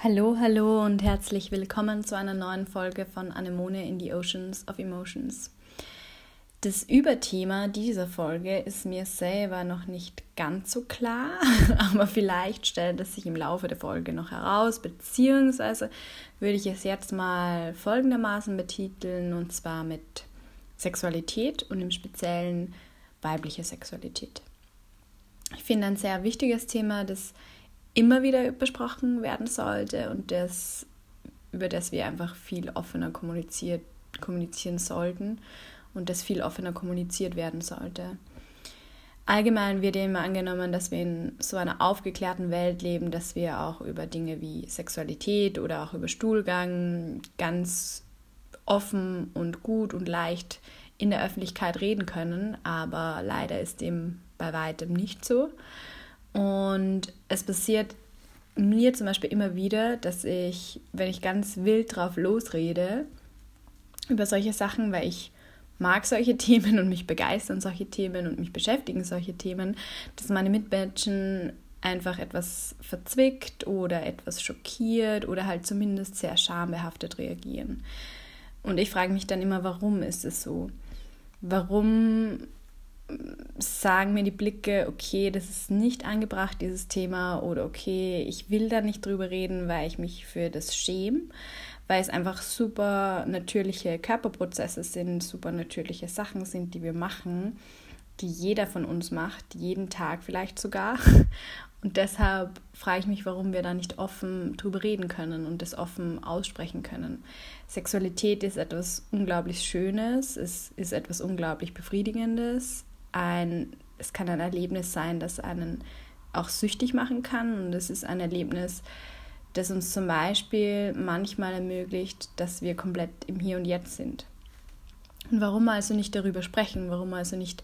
Hallo, hallo und herzlich willkommen zu einer neuen Folge von Anemone in the Oceans of Emotions. Das Überthema dieser Folge ist mir selber noch nicht ganz so klar, aber vielleicht stellt es sich im Laufe der Folge noch heraus, beziehungsweise würde ich es jetzt mal folgendermaßen betiteln, und zwar mit Sexualität und im Speziellen weibliche Sexualität. Ich finde ein sehr wichtiges Thema, das immer wieder besprochen werden sollte und das, über das wir einfach viel offener kommuniziert, kommunizieren sollten und das viel offener kommuniziert werden sollte. Allgemein wird immer angenommen, dass wir in so einer aufgeklärten Welt leben, dass wir auch über Dinge wie Sexualität oder auch über Stuhlgang ganz offen und gut und leicht in der Öffentlichkeit reden können, aber leider ist dem bei weitem nicht so. Und es passiert mir zum Beispiel immer wieder, dass ich, wenn ich ganz wild drauf losrede, über solche Sachen, weil ich mag solche Themen und mich begeistern solche Themen und mich beschäftigen solche Themen, dass meine Mitmenschen einfach etwas verzwickt oder etwas schockiert oder halt zumindest sehr schambehaftet reagieren. Und ich frage mich dann immer, warum ist es so? Warum sagen mir die Blicke, okay, das ist nicht angebracht, dieses Thema, oder okay, ich will da nicht drüber reden, weil ich mich für das schäme, weil es einfach super natürliche Körperprozesse sind, super natürliche Sachen sind, die wir machen, die jeder von uns macht, jeden Tag vielleicht sogar. Und deshalb frage ich mich, warum wir da nicht offen drüber reden können und das offen aussprechen können. Sexualität ist etwas unglaublich Schönes, es ist etwas unglaublich Befriedigendes, ein, es kann ein Erlebnis sein, das einen auch süchtig machen kann. Und es ist ein Erlebnis, das uns zum Beispiel manchmal ermöglicht, dass wir komplett im Hier und Jetzt sind. Und warum also nicht darüber sprechen? Warum also nicht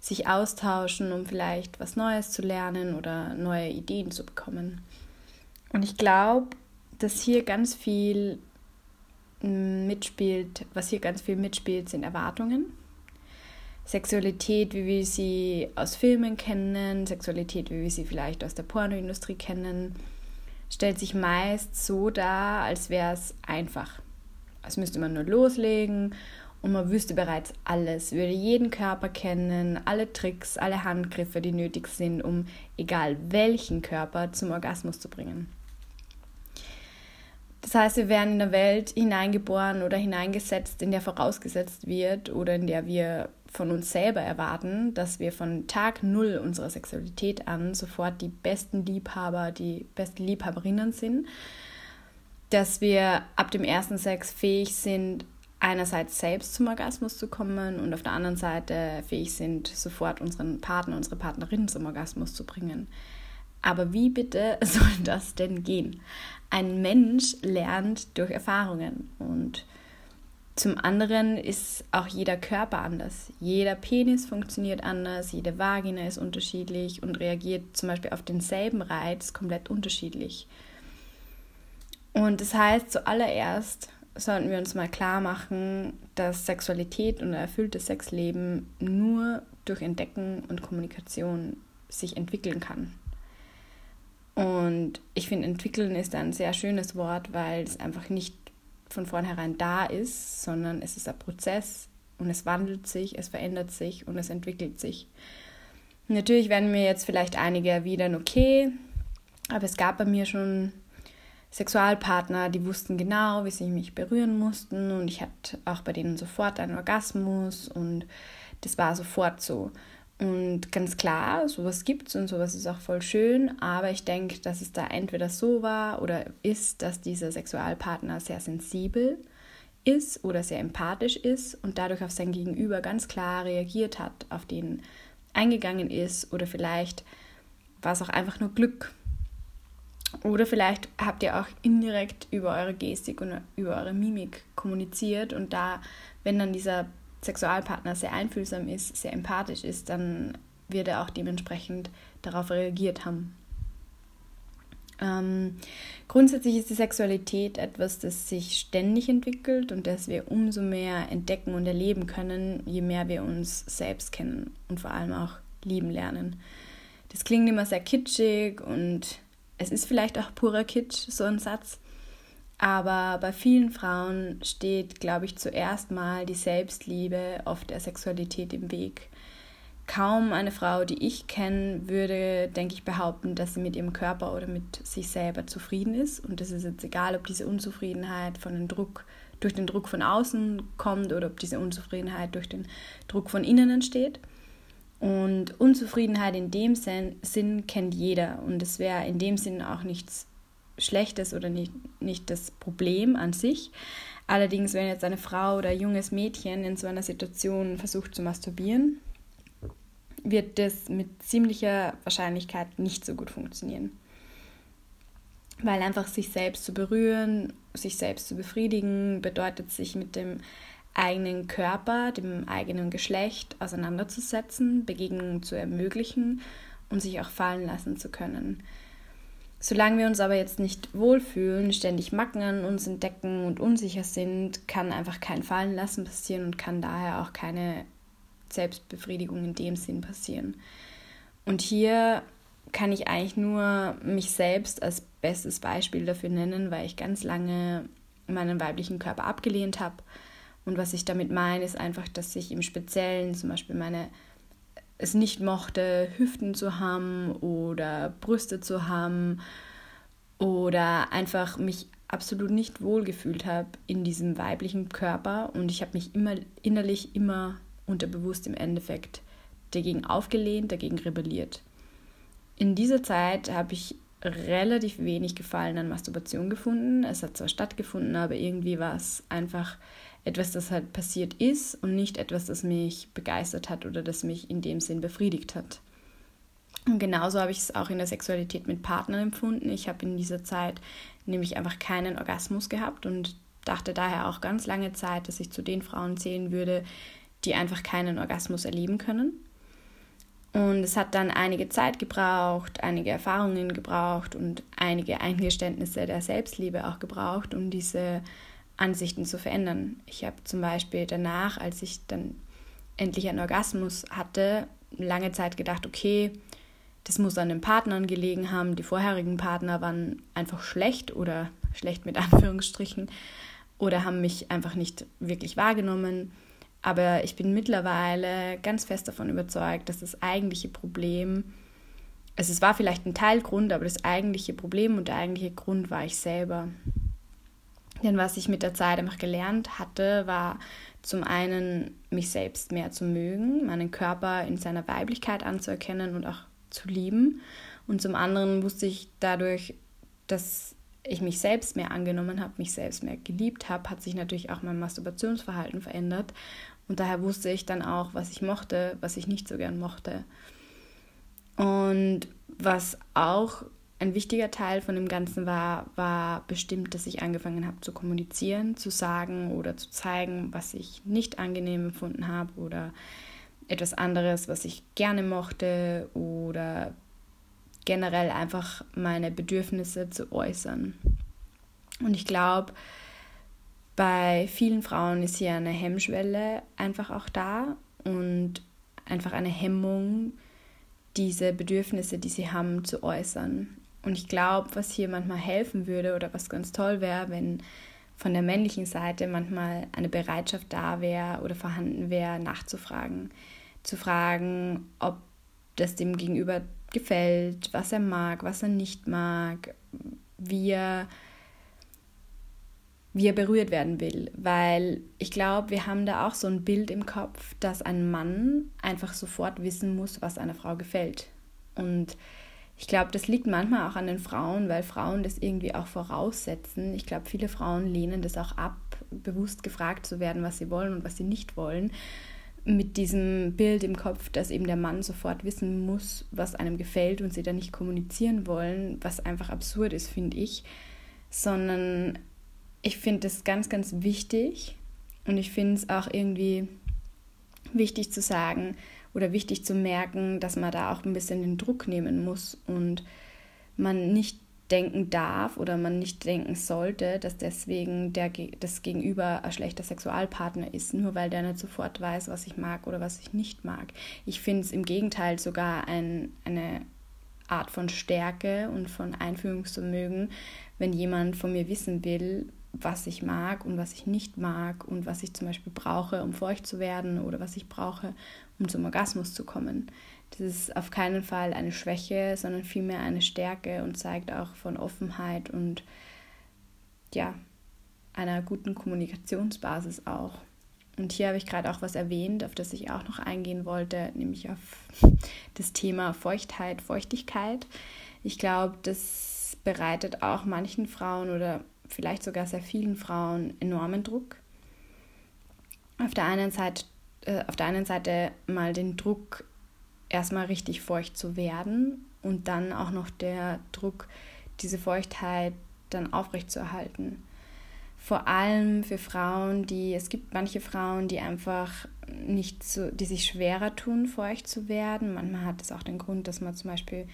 sich austauschen, um vielleicht was Neues zu lernen oder neue Ideen zu bekommen? Und ich glaube, dass hier ganz viel mitspielt, was hier ganz viel mitspielt, sind Erwartungen. Sexualität, wie wir sie aus Filmen kennen, Sexualität, wie wir sie vielleicht aus der Pornoindustrie kennen, stellt sich meist so dar, als wäre es einfach. Als müsste man nur loslegen und man wüsste bereits alles, würde jeden Körper kennen, alle Tricks, alle Handgriffe, die nötig sind, um egal welchen Körper zum Orgasmus zu bringen. Das heißt, wir werden in eine Welt hineingeboren oder hineingesetzt, in der vorausgesetzt wird oder in der wir von uns selber erwarten, dass wir von Tag Null unserer Sexualität an sofort die besten Liebhaber, die besten Liebhaberinnen sind, dass wir ab dem ersten Sex fähig sind, einerseits selbst zum Orgasmus zu kommen und auf der anderen Seite fähig sind, sofort unseren Partner, unsere Partnerin zum Orgasmus zu bringen. Aber wie bitte soll das denn gehen? Ein Mensch lernt durch Erfahrungen und zum anderen ist auch jeder Körper anders. Jeder Penis funktioniert anders, jede Vagina ist unterschiedlich und reagiert zum Beispiel auf denselben Reiz komplett unterschiedlich. Und das heißt, zuallererst sollten wir uns mal klar machen, dass Sexualität und ein erfülltes Sexleben nur durch Entdecken und Kommunikation sich entwickeln kann. Und ich finde, entwickeln ist ein sehr schönes Wort, weil es einfach nicht von vornherein da ist, sondern es ist ein Prozess und es wandelt sich, es verändert sich und es entwickelt sich. Natürlich werden mir jetzt vielleicht einige erwidern, okay, aber es gab bei mir schon Sexualpartner, die wussten genau, wie sie mich berühren mussten und ich hatte auch bei denen sofort einen Orgasmus und das war sofort so. Und ganz klar, sowas gibt es und sowas ist auch voll schön, aber ich denke, dass es da entweder so war oder ist, dass dieser Sexualpartner sehr sensibel ist oder sehr empathisch ist und dadurch auf sein Gegenüber ganz klar reagiert hat, auf den eingegangen ist oder vielleicht war es auch einfach nur Glück. Oder vielleicht habt ihr auch indirekt über eure Gestik und über eure Mimik kommuniziert und da, wenn dann dieser Sexualpartner sehr einfühlsam ist, sehr empathisch ist, dann wird er auch dementsprechend darauf reagiert haben. Ähm, grundsätzlich ist die Sexualität etwas, das sich ständig entwickelt und das wir umso mehr entdecken und erleben können, je mehr wir uns selbst kennen und vor allem auch lieben lernen. Das klingt immer sehr kitschig und es ist vielleicht auch purer Kitsch, so ein Satz, aber bei vielen Frauen steht, glaube ich, zuerst mal die Selbstliebe oft der Sexualität im Weg. Kaum eine Frau, die ich kenne, würde, denke ich, behaupten, dass sie mit ihrem Körper oder mit sich selber zufrieden ist. Und es ist jetzt egal, ob diese Unzufriedenheit von dem Druck, durch den Druck von außen kommt oder ob diese Unzufriedenheit durch den Druck von innen entsteht. Und Unzufriedenheit in dem Sinn kennt jeder. Und es wäre in dem Sinn auch nichts Schlechtes oder nicht, nicht das Problem an sich. Allerdings, wenn jetzt eine Frau oder ein junges Mädchen in so einer Situation versucht zu masturbieren, wird das mit ziemlicher Wahrscheinlichkeit nicht so gut funktionieren. Weil einfach sich selbst zu berühren, sich selbst zu befriedigen, bedeutet sich mit dem eigenen Körper, dem eigenen Geschlecht auseinanderzusetzen, Begegnungen zu ermöglichen und sich auch fallen lassen zu können. Solange wir uns aber jetzt nicht wohlfühlen, ständig Macken an uns entdecken und unsicher sind, kann einfach kein Fallen lassen passieren und kann daher auch keine Selbstbefriedigung in dem Sinn passieren. Und hier kann ich eigentlich nur mich selbst als bestes Beispiel dafür nennen, weil ich ganz lange meinen weiblichen Körper abgelehnt habe. Und was ich damit meine, ist einfach, dass ich im Speziellen zum Beispiel meine es nicht mochte, Hüften zu haben oder Brüste zu haben oder einfach mich absolut nicht wohlgefühlt habe in diesem weiblichen Körper und ich habe mich immer innerlich immer unterbewusst im Endeffekt dagegen aufgelehnt, dagegen rebelliert. In dieser Zeit habe ich relativ wenig Gefallen an Masturbation gefunden. Es hat zwar stattgefunden, aber irgendwie war es einfach etwas, das halt passiert ist und nicht etwas, das mich begeistert hat oder das mich in dem Sinn befriedigt hat. Und genauso habe ich es auch in der Sexualität mit Partnern empfunden. Ich habe in dieser Zeit nämlich einfach keinen Orgasmus gehabt und dachte daher auch ganz lange Zeit, dass ich zu den Frauen zählen würde, die einfach keinen Orgasmus erleben können. Und es hat dann einige Zeit gebraucht, einige Erfahrungen gebraucht und einige Eingeständnisse der Selbstliebe auch gebraucht, um diese Ansichten zu verändern. Ich habe zum Beispiel danach, als ich dann endlich einen Orgasmus hatte, lange Zeit gedacht, okay, das muss an den Partnern gelegen haben. Die vorherigen Partner waren einfach schlecht oder schlecht mit Anführungsstrichen oder haben mich einfach nicht wirklich wahrgenommen. Aber ich bin mittlerweile ganz fest davon überzeugt, dass das eigentliche Problem, also es war vielleicht ein Teilgrund, aber das eigentliche Problem und der eigentliche Grund war ich selber. Denn was ich mit der Zeit einfach gelernt hatte, war zum einen, mich selbst mehr zu mögen, meinen Körper in seiner Weiblichkeit anzuerkennen und auch zu lieben. Und zum anderen wusste ich dadurch, dass ich mich selbst mehr angenommen habe, mich selbst mehr geliebt habe, hat sich natürlich auch mein Masturbationsverhalten verändert. Und daher wusste ich dann auch, was ich mochte, was ich nicht so gern mochte. Und was auch ein wichtiger Teil von dem Ganzen war, war bestimmt, dass ich angefangen habe zu kommunizieren, zu sagen oder zu zeigen, was ich nicht angenehm empfunden habe oder etwas anderes, was ich gerne mochte oder generell einfach meine Bedürfnisse zu äußern. Und ich glaube, bei vielen Frauen ist hier eine Hemmschwelle einfach auch da und einfach eine Hemmung, diese Bedürfnisse, die sie haben, zu äußern. Und ich glaube, was hier manchmal helfen würde oder was ganz toll wäre, wenn von der männlichen Seite manchmal eine Bereitschaft da wäre oder vorhanden wäre, nachzufragen. Zu fragen, ob das dem Gegenüber gefällt, was er mag, was er nicht mag, wie er, wie er berührt werden will. Weil ich glaube, wir haben da auch so ein Bild im Kopf, dass ein Mann einfach sofort wissen muss, was einer Frau gefällt. Und ich glaube, das liegt manchmal auch an den Frauen, weil Frauen das irgendwie auch voraussetzen. Ich glaube, viele Frauen lehnen das auch ab, bewusst gefragt zu werden, was sie wollen und was sie nicht wollen. Mit diesem Bild im Kopf, dass eben der Mann sofort wissen muss, was einem gefällt und sie dann nicht kommunizieren wollen, was einfach absurd ist, finde ich. Sondern ich finde das ganz, ganz wichtig und ich finde es auch irgendwie wichtig zu sagen, oder wichtig zu merken, dass man da auch ein bisschen den Druck nehmen muss und man nicht denken darf oder man nicht denken sollte, dass deswegen der, das Gegenüber ein schlechter Sexualpartner ist, nur weil der nicht sofort weiß, was ich mag oder was ich nicht mag. Ich finde es im Gegenteil sogar ein, eine, Art von Stärke und von Einfühlungsvermögen, wenn jemand von mir wissen will, was ich mag und was ich nicht mag und was ich zum Beispiel brauche, um feucht zu werden oder was ich brauche, um zum Orgasmus zu kommen. Das ist auf keinen Fall eine Schwäche, sondern vielmehr eine Stärke und zeigt auch von Offenheit und ja, einer guten Kommunikationsbasis auch. Und hier habe ich gerade auch was erwähnt, auf das ich auch noch eingehen wollte, nämlich auf das Thema Feuchtheit, Feuchtigkeit. Ich glaube, das bereitet auch manchen Frauen oder vielleicht sogar sehr vielen Frauen enormen Druck. Auf der einen Seite, äh, auf der einen Seite mal den Druck, erstmal richtig feucht zu werden und dann auch noch der Druck, diese Feuchtheit dann aufrechtzuerhalten vor allem für Frauen, die, es gibt manche Frauen, die einfach nicht so, die sich schwerer tun, feucht zu werden. Manchmal hat es auch den Grund, dass man zum Beispiel,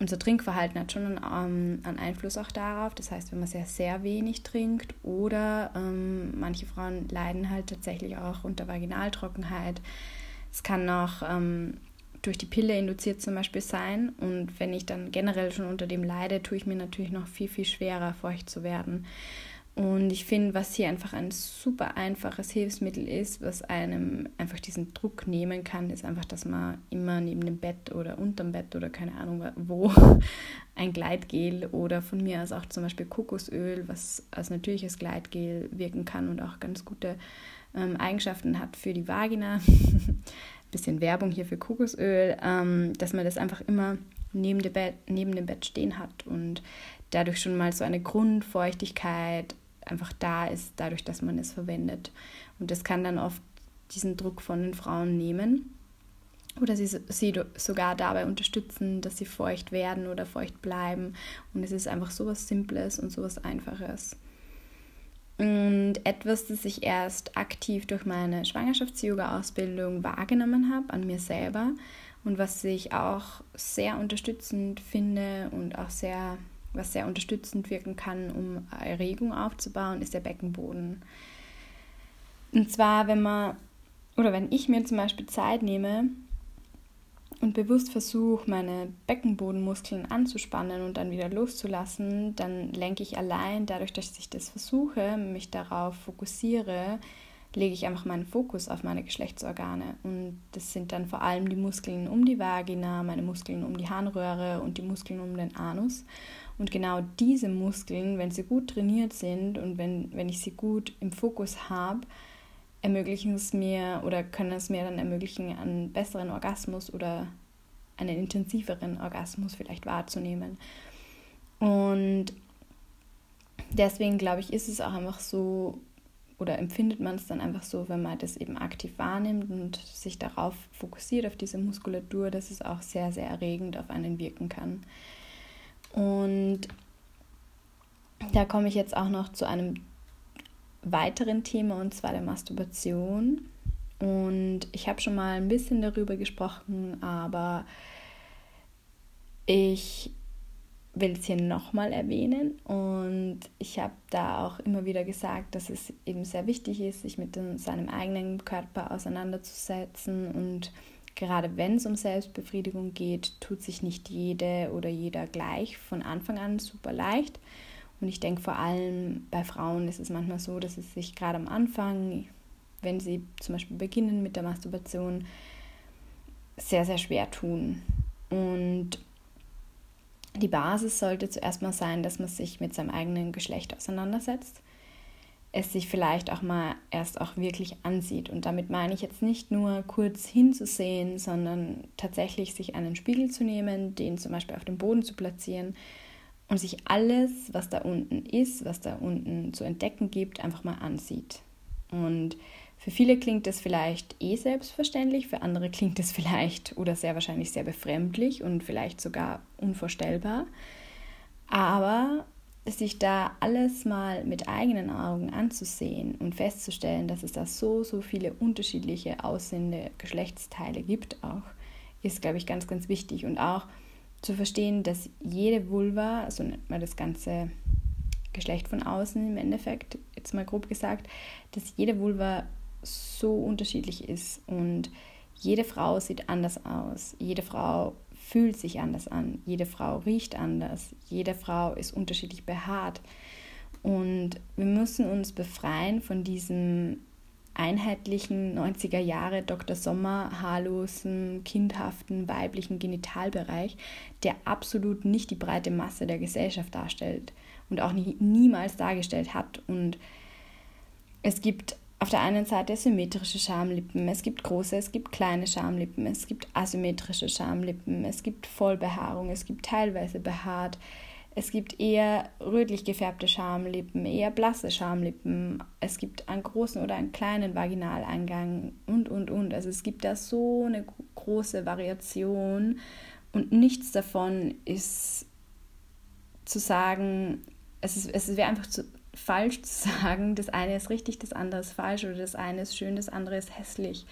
unser Trinkverhalten hat schon einen, ähm, einen Einfluss auch darauf. Das heißt, wenn man sehr, sehr wenig trinkt oder ähm, manche Frauen leiden halt tatsächlich auch unter Vaginaltrockenheit. Es kann auch ähm, durch die Pille induziert zum Beispiel sein. Und wenn ich dann generell schon unter dem leide, tue ich mir natürlich noch viel, viel schwerer, feucht zu werden. Und ich finde, was hier einfach ein super einfaches Hilfsmittel ist, was einem einfach diesen Druck nehmen kann, ist einfach, dass man immer neben dem Bett oder unterm Bett oder keine Ahnung wo ein Gleitgel oder von mir aus auch zum Beispiel Kokosöl, was als natürliches Gleitgel wirken kann und auch ganz gute ähm, Eigenschaften hat für die Vagina. Bisschen Werbung hier für Kokosöl, ähm, dass man das einfach immer neben dem, Bett, neben dem Bett stehen hat und dadurch schon mal so eine Grundfeuchtigkeit einfach da ist, dadurch, dass man es verwendet. Und das kann dann oft diesen Druck von den Frauen nehmen oder sie, sie sogar dabei unterstützen, dass sie feucht werden oder feucht bleiben. Und es ist einfach so was Simples und so was Einfaches. Und etwas, das ich erst aktiv durch meine Schwangerschafts-Yoga-Ausbildung wahrgenommen habe an mir selber und was ich auch sehr unterstützend finde und auch sehr was sehr unterstützend wirken kann, um Erregung aufzubauen, ist der Beckenboden. Und zwar, wenn man, oder wenn ich mir zum Beispiel Zeit nehme und bewusst versuche, meine Beckenbodenmuskeln anzuspannen und dann wieder loszulassen, dann lenke ich allein, dadurch, dass ich das versuche, mich darauf fokussiere, lege ich einfach meinen Fokus auf meine Geschlechtsorgane. Und das sind dann vor allem die Muskeln um die Vagina, meine Muskeln um die Harnröhre und die Muskeln um den Anus. Und genau diese Muskeln, wenn sie gut trainiert sind und wenn, wenn ich sie gut im Fokus habe, ermöglichen es mir oder können es mir dann ermöglichen, einen besseren Orgasmus oder einen intensiveren Orgasmus vielleicht wahrzunehmen. Und deswegen glaube ich, ist es auch einfach so oder empfindet man es dann einfach so, wenn man das eben aktiv wahrnimmt und sich darauf fokussiert, auf diese Muskulatur, dass es auch sehr, sehr erregend auf einen wirken kann. Und da komme ich jetzt auch noch zu einem weiteren Thema und zwar der Masturbation. Und ich habe schon mal ein bisschen darüber gesprochen, aber ich will es hier nochmal erwähnen und ich habe da auch immer wieder gesagt, dass es eben sehr wichtig ist, sich mit seinem eigenen Körper auseinanderzusetzen und Gerade wenn es um Selbstbefriedigung geht, tut sich nicht jede oder jeder gleich von Anfang an super leicht. Und ich denke vor allem bei Frauen ist es manchmal so, dass es sich gerade am Anfang, wenn sie zum Beispiel beginnen mit der Masturbation, sehr, sehr schwer tun. Und die Basis sollte zuerst mal sein, dass man sich mit seinem eigenen Geschlecht auseinandersetzt es sich vielleicht auch mal erst auch wirklich ansieht. Und damit meine ich jetzt nicht nur kurz hinzusehen, sondern tatsächlich sich einen Spiegel zu nehmen, den zum Beispiel auf dem Boden zu platzieren und sich alles, was da unten ist, was da unten zu entdecken gibt, einfach mal ansieht. Und für viele klingt das vielleicht eh selbstverständlich, für andere klingt es vielleicht oder sehr wahrscheinlich sehr befremdlich und vielleicht sogar unvorstellbar. Aber sich da alles mal mit eigenen Augen anzusehen und festzustellen, dass es da so, so viele unterschiedliche aussehende Geschlechtsteile gibt, auch, ist, glaube ich, ganz, ganz wichtig. Und auch zu verstehen, dass jede Vulva, so nennt man das ganze Geschlecht von außen im Endeffekt, jetzt mal grob gesagt, dass jede Vulva so unterschiedlich ist und jede Frau sieht anders aus. Jede Frau fühlt sich anders an, jede Frau riecht anders, jede Frau ist unterschiedlich behaart. Und wir müssen uns befreien von diesem einheitlichen 90er Jahre Dr. Sommer haarlosen, kindhaften, weiblichen Genitalbereich, der absolut nicht die breite Masse der Gesellschaft darstellt und auch nie, niemals dargestellt hat. Und es gibt auf der einen Seite symmetrische Schamlippen, es gibt große, es gibt kleine Schamlippen, es gibt asymmetrische Schamlippen, es gibt Vollbehaarung, es gibt teilweise behaart, es gibt eher rötlich gefärbte Schamlippen, eher blasse Schamlippen. Es gibt einen großen oder einen kleinen Vaginaleingang und, und, und. Also es gibt da so eine große Variation. Und nichts davon ist zu sagen, es, es wäre einfach zu, falsch zu sagen, das eine ist richtig, das andere ist falsch oder das eine ist schön, das andere ist hässlich,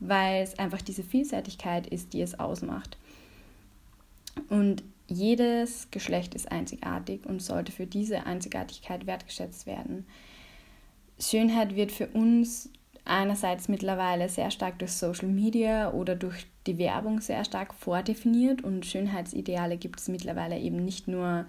weil es einfach diese Vielseitigkeit ist, die es ausmacht. Und jedes Geschlecht ist einzigartig und sollte für diese Einzigartigkeit wertgeschätzt werden. Schönheit wird für uns einerseits mittlerweile sehr stark durch Social Media oder durch die Werbung sehr stark vordefiniert und Schönheitsideale gibt es mittlerweile eben nicht nur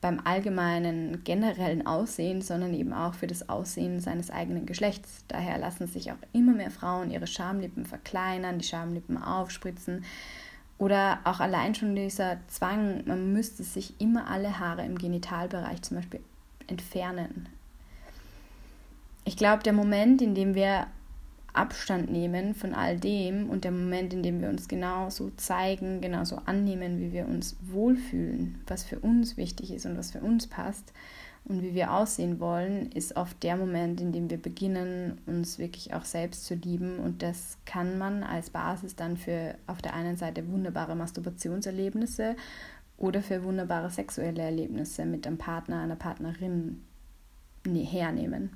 beim allgemeinen generellen Aussehen, sondern eben auch für das Aussehen seines eigenen Geschlechts. Daher lassen sich auch immer mehr Frauen ihre Schamlippen verkleinern, die Schamlippen aufspritzen oder auch allein schon dieser Zwang, man müsste sich immer alle Haare im Genitalbereich zum Beispiel entfernen. Ich glaube, der Moment, in dem wir Abstand nehmen von all dem und der Moment, in dem wir uns genauso zeigen, genauso annehmen, wie wir uns wohlfühlen, was für uns wichtig ist und was für uns passt, und wie wir aussehen wollen, ist oft der Moment, in dem wir beginnen, uns wirklich auch selbst zu lieben. Und das kann man als Basis dann für auf der einen Seite wunderbare Masturbationserlebnisse oder für wunderbare sexuelle Erlebnisse mit einem Partner, einer Partnerin ne, hernehmen.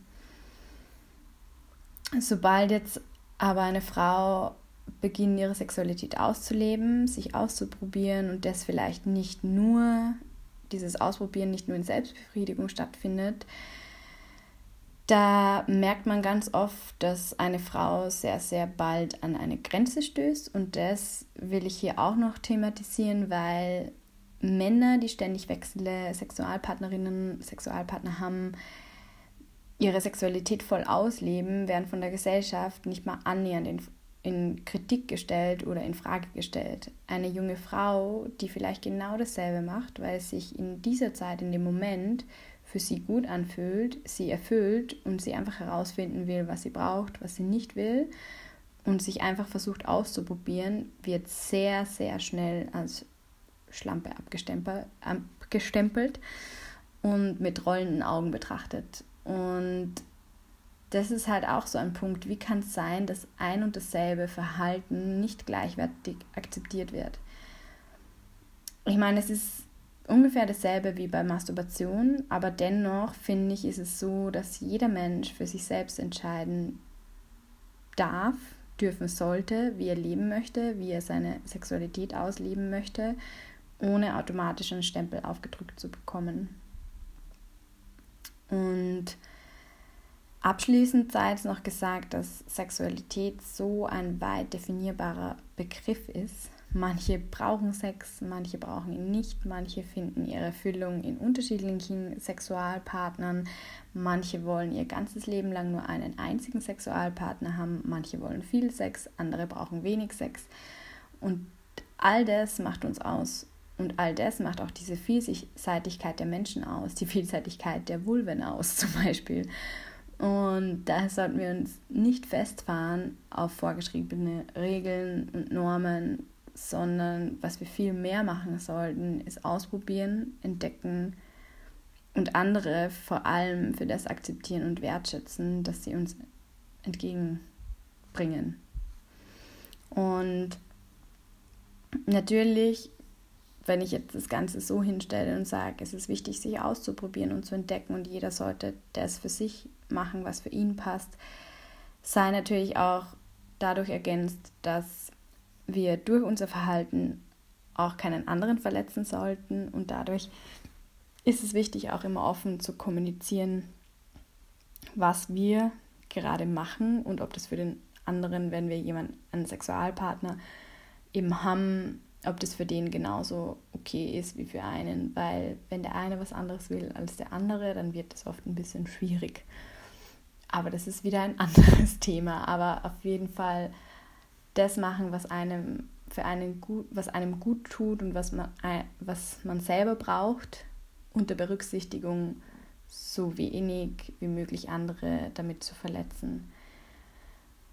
Sobald jetzt aber eine Frau beginnt, ihre Sexualität auszuleben, sich auszuprobieren und das vielleicht nicht nur dieses Ausprobieren nicht nur in Selbstbefriedigung stattfindet, da merkt man ganz oft, dass eine Frau sehr, sehr bald an eine Grenze stößt. Und das will ich hier auch noch thematisieren, weil Männer, die ständig wechselnde Sexualpartnerinnen, Sexualpartner haben, ihre Sexualität voll ausleben, werden von der Gesellschaft nicht mal annähernd in in Kritik gestellt oder in Frage gestellt. Eine junge Frau, die vielleicht genau dasselbe macht, weil es sich in dieser Zeit, in dem Moment für sie gut anfühlt, sie erfüllt und sie einfach herausfinden will, was sie braucht, was sie nicht will und sich einfach versucht auszuprobieren, wird sehr, sehr schnell als Schlampe abgestempelt und mit rollenden Augen betrachtet. Und das ist halt auch so ein Punkt. Wie kann es sein, dass ein und dasselbe Verhalten nicht gleichwertig akzeptiert wird? Ich meine, es ist ungefähr dasselbe wie bei Masturbation, aber dennoch finde ich, ist es so, dass jeder Mensch für sich selbst entscheiden darf, dürfen sollte, wie er leben möchte, wie er seine Sexualität ausleben möchte, ohne automatisch einen Stempel aufgedrückt zu bekommen. Und Abschließend sei es noch gesagt, dass Sexualität so ein weit definierbarer Begriff ist. Manche brauchen Sex, manche brauchen ihn nicht, manche finden ihre Erfüllung in unterschiedlichen Sexualpartnern, manche wollen ihr ganzes Leben lang nur einen einzigen Sexualpartner haben, manche wollen viel Sex, andere brauchen wenig Sex. Und all das macht uns aus. Und all das macht auch diese Vielseitigkeit der Menschen aus, die Vielseitigkeit der Vulven aus zum Beispiel. Und daher sollten wir uns nicht festfahren auf vorgeschriebene Regeln und Normen, sondern was wir viel mehr machen sollten, ist ausprobieren, entdecken und andere vor allem für das akzeptieren und wertschätzen, dass sie uns entgegenbringen. Und natürlich wenn ich jetzt das Ganze so hinstelle und sage, es ist wichtig, sich auszuprobieren und zu entdecken und jeder sollte das für sich machen, was für ihn passt, sei natürlich auch dadurch ergänzt, dass wir durch unser Verhalten auch keinen anderen verletzen sollten. Und dadurch ist es wichtig, auch immer offen zu kommunizieren, was wir gerade machen und ob das für den anderen, wenn wir jemanden, einen Sexualpartner eben haben, ob das für den genauso okay ist wie für einen, weil wenn der eine was anderes will als der andere, dann wird das oft ein bisschen schwierig. Aber das ist wieder ein anderes Thema. Aber auf jeden Fall das machen, was einem für einen gut, was einem gut tut und was man, was man selber braucht, unter Berücksichtigung so wenig wie möglich andere damit zu verletzen.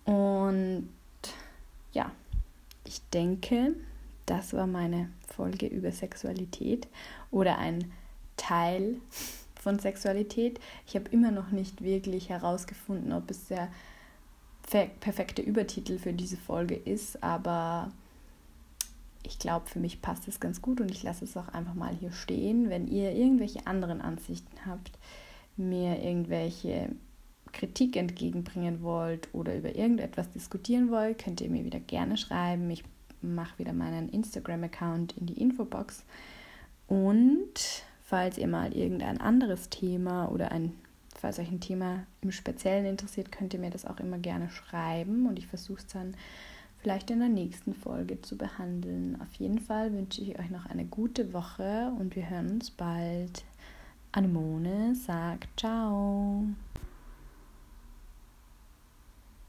Und ja, ich denke, das war meine Folge über Sexualität oder ein Teil von Sexualität. Ich habe immer noch nicht wirklich herausgefunden, ob es der perfekte Übertitel für diese Folge ist, aber ich glaube, für mich passt es ganz gut und ich lasse es auch einfach mal hier stehen. Wenn ihr irgendwelche anderen Ansichten habt, mir irgendwelche Kritik entgegenbringen wollt oder über irgendetwas diskutieren wollt, könnt ihr mir wieder gerne schreiben. Ich mache wieder meinen Instagram-Account in die Infobox. Und falls ihr mal irgendein anderes Thema oder ein, falls euch ein Thema im Speziellen interessiert, könnt ihr mir das auch immer gerne schreiben und ich versuche es dann vielleicht in der nächsten Folge zu behandeln. Auf jeden Fall wünsche ich euch noch eine gute Woche und wir hören uns bald. Anemone sagt Ciao.